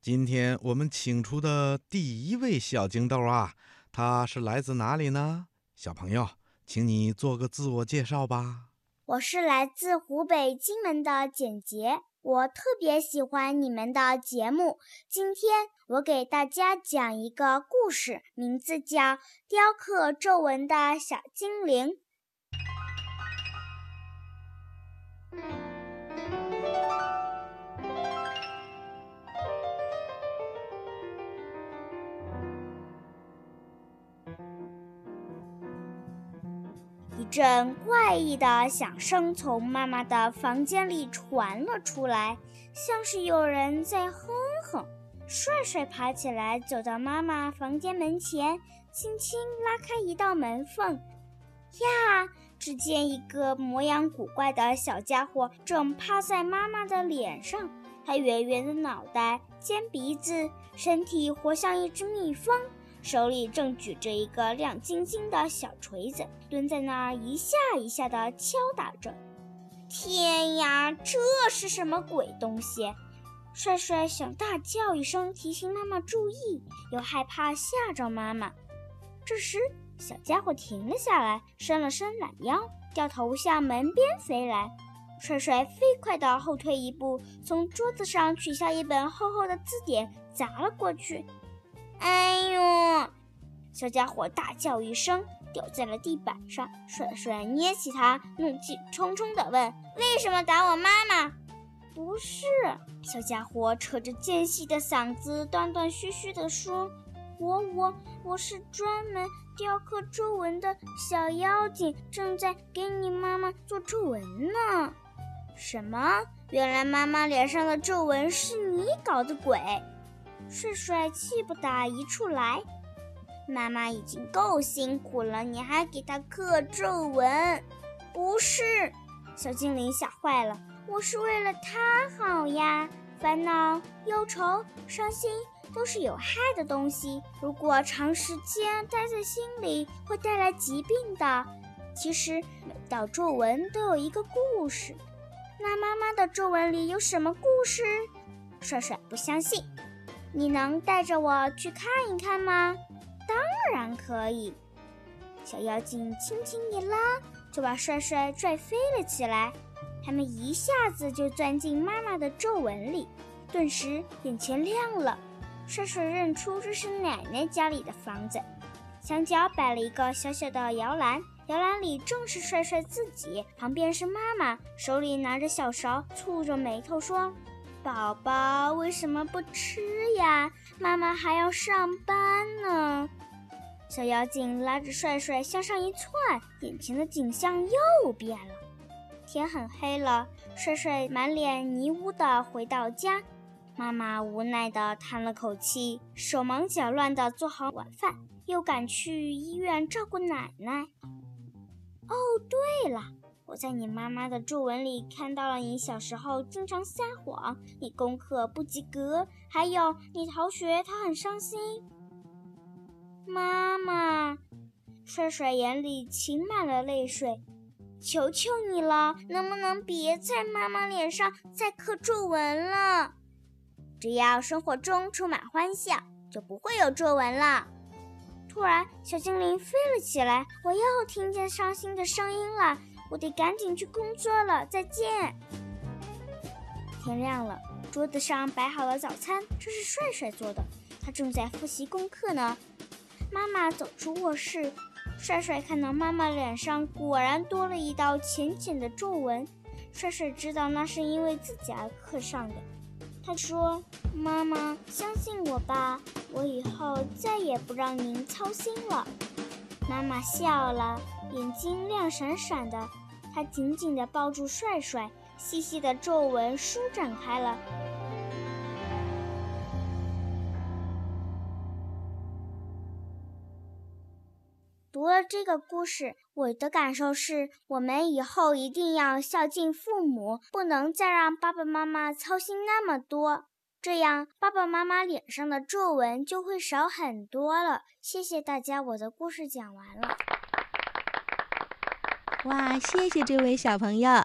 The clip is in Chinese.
今天我们请出的第一位小金豆啊，他是来自哪里呢？小朋友，请你做个自我介绍吧。我是来自湖北荆门的简洁，我特别喜欢你们的节目。今天我给大家讲一个故事，名字叫《雕刻皱纹的小精灵》。一阵怪异的响声从妈妈的房间里传了出来，像是有人在哼哼。帅帅爬起来，走到妈妈房间门前，轻轻拉开一道门缝。呀！只见一个模样古怪的小家伙正趴在妈妈的脸上，他圆圆的脑袋、尖鼻子，身体活像一只蜜蜂。手里正举着一个亮晶晶的小锤子，蹲在那儿一下一下地敲打着。天呀，这是什么鬼东西？帅帅想大叫一声提醒妈妈注意，又害怕吓着妈妈。这时，小家伙停了下来，伸了伸懒腰，掉头向门边飞来。帅帅飞快地后退一步，从桌子上取下一本厚厚的字典，砸了过去。哎呦！小家伙大叫一声，掉在了地板上。帅帅捏起他，怒气冲冲地问：“为什么打我妈妈？”不是，小家伙扯着尖细的嗓子，断断续续地说：“我我我是专门雕刻皱纹的小妖精，正在给你妈妈做皱纹呢。”什么？原来妈妈脸上的皱纹是你搞的鬼！帅帅气不打一处来，妈妈已经够辛苦了，你还给她刻皱纹？不是，小精灵吓坏了，我是为了她好呀。烦恼、忧愁、伤心都是有害的东西，如果长时间待在心里，会带来疾病的。其实每道皱纹都有一个故事，那妈妈的皱纹里有什么故事？帅帅不相信。你能带着我去看一看吗？当然可以。小妖精轻轻一拉，就把帅帅拽飞了起来。他们一下子就钻进妈妈的皱纹里，顿时眼前亮了。帅帅认出这是奶奶家里的房子，墙角摆了一个小小的摇篮，摇篮里正是帅帅自己，旁边是妈妈，手里拿着小勺，蹙着眉头说。宝宝为什么不吃呀？妈妈还要上班呢。小妖精拉着帅帅向上一窜，眼前的景象又变了。天很黑了，帅帅满脸泥污的回到家，妈妈无奈的叹了口气，手忙脚乱的做好晚饭，又赶去医院照顾奶奶。哦，对了。我在你妈妈的皱纹里看到了你小时候经常撒谎，你功课不及格，还有你逃学，她很伤心。妈妈，帅帅眼里噙满了泪水，求求你了，能不能别在妈妈脸上再刻皱纹了？只要生活中充满欢笑，就不会有皱纹了。突然，小精灵飞了起来，我又听见伤心的声音了。我得赶紧去工作了，再见。天亮了，桌子上摆好了早餐，这是帅帅做的，他正在复习功课呢。妈妈走出卧室，帅帅看到妈妈脸上果然多了一道浅浅的皱纹，帅帅知道那是因为自己而刻上的。他说：“妈妈，相信我吧，我以后再也不让您操心了。”妈妈笑了。眼睛亮闪闪的，他紧紧地抱住帅帅，细细的皱纹舒展开了。读了这个故事，我的感受是：我们以后一定要孝敬父母，不能再让爸爸妈妈操心那么多，这样爸爸妈妈脸上的皱纹就会少很多了。谢谢大家，我的故事讲完了。哇，谢谢这位小朋友。